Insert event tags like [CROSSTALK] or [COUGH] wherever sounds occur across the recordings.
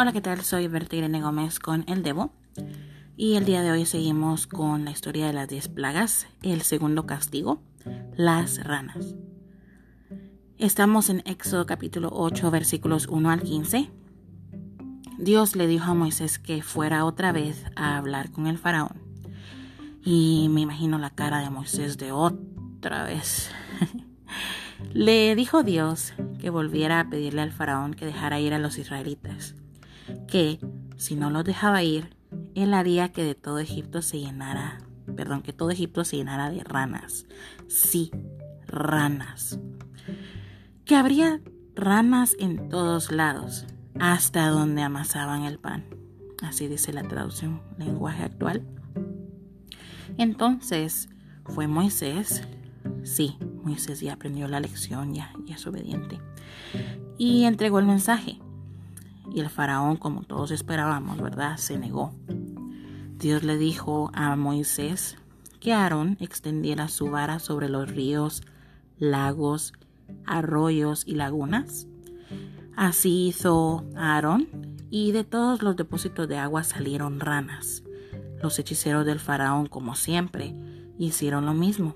Hola, ¿qué tal? Soy Berta Irene Gómez con El Debo. Y el día de hoy seguimos con la historia de las 10 plagas, el segundo castigo, las ranas. Estamos en Éxodo capítulo 8, versículos 1 al 15. Dios le dijo a Moisés que fuera otra vez a hablar con el faraón. Y me imagino la cara de Moisés de otra vez. [LAUGHS] le dijo Dios que volviera a pedirle al faraón que dejara ir a los israelitas que si no los dejaba ir, él haría que de todo Egipto se llenara, perdón, que todo Egipto se llenara de ranas. Sí, ranas. Que habría ranas en todos lados, hasta donde amasaban el pan. Así dice la traducción lenguaje actual. Entonces fue Moisés, sí, Moisés ya aprendió la lección, ya, ya es obediente, y entregó el mensaje. Y el faraón, como todos esperábamos, ¿verdad? Se negó. Dios le dijo a Moisés que Aarón extendiera su vara sobre los ríos, lagos, arroyos y lagunas. Así hizo Aarón y de todos los depósitos de agua salieron ranas. Los hechiceros del faraón, como siempre, hicieron lo mismo.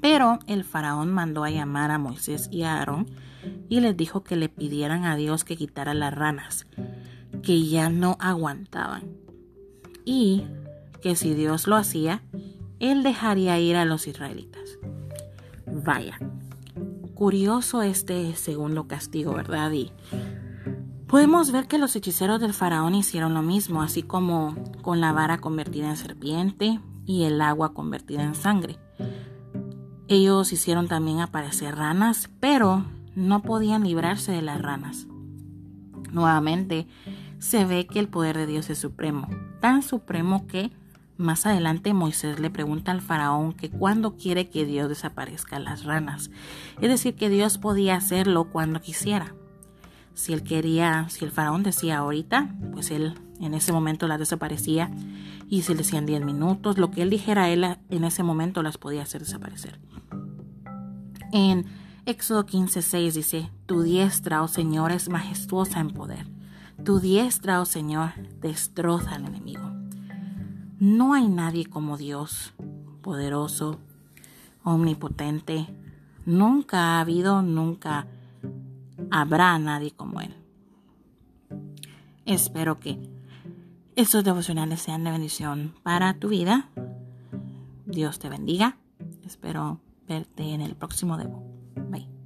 Pero el faraón mandó a llamar a Moisés y a Aarón y les dijo que le pidieran a Dios que quitara las ranas, que ya no aguantaban, y que si Dios lo hacía, él dejaría ir a los israelitas. Vaya, curioso este segundo castigo, ¿verdad? Y podemos ver que los hechiceros del faraón hicieron lo mismo, así como con la vara convertida en serpiente y el agua convertida en sangre. Ellos hicieron también aparecer ranas, pero no podían librarse de las ranas. Nuevamente, se ve que el poder de Dios es supremo, tan supremo que más adelante Moisés le pregunta al faraón que cuándo quiere que Dios desaparezca las ranas. Es decir, que Dios podía hacerlo cuando quisiera. Si él quería, si el faraón decía ahorita, pues él en ese momento las desaparecía. Y si le decían 10 minutos, lo que él dijera, él en ese momento las podía hacer desaparecer. En Éxodo 15:6 dice, Tu diestra, oh Señor, es majestuosa en poder. Tu diestra, oh Señor, destroza al enemigo. No hay nadie como Dios, poderoso, omnipotente. Nunca ha habido, nunca habrá nadie como Él. Espero que estos devocionales sean de bendición para tu vida. Dios te bendiga. Espero verte en el próximo debo. 美。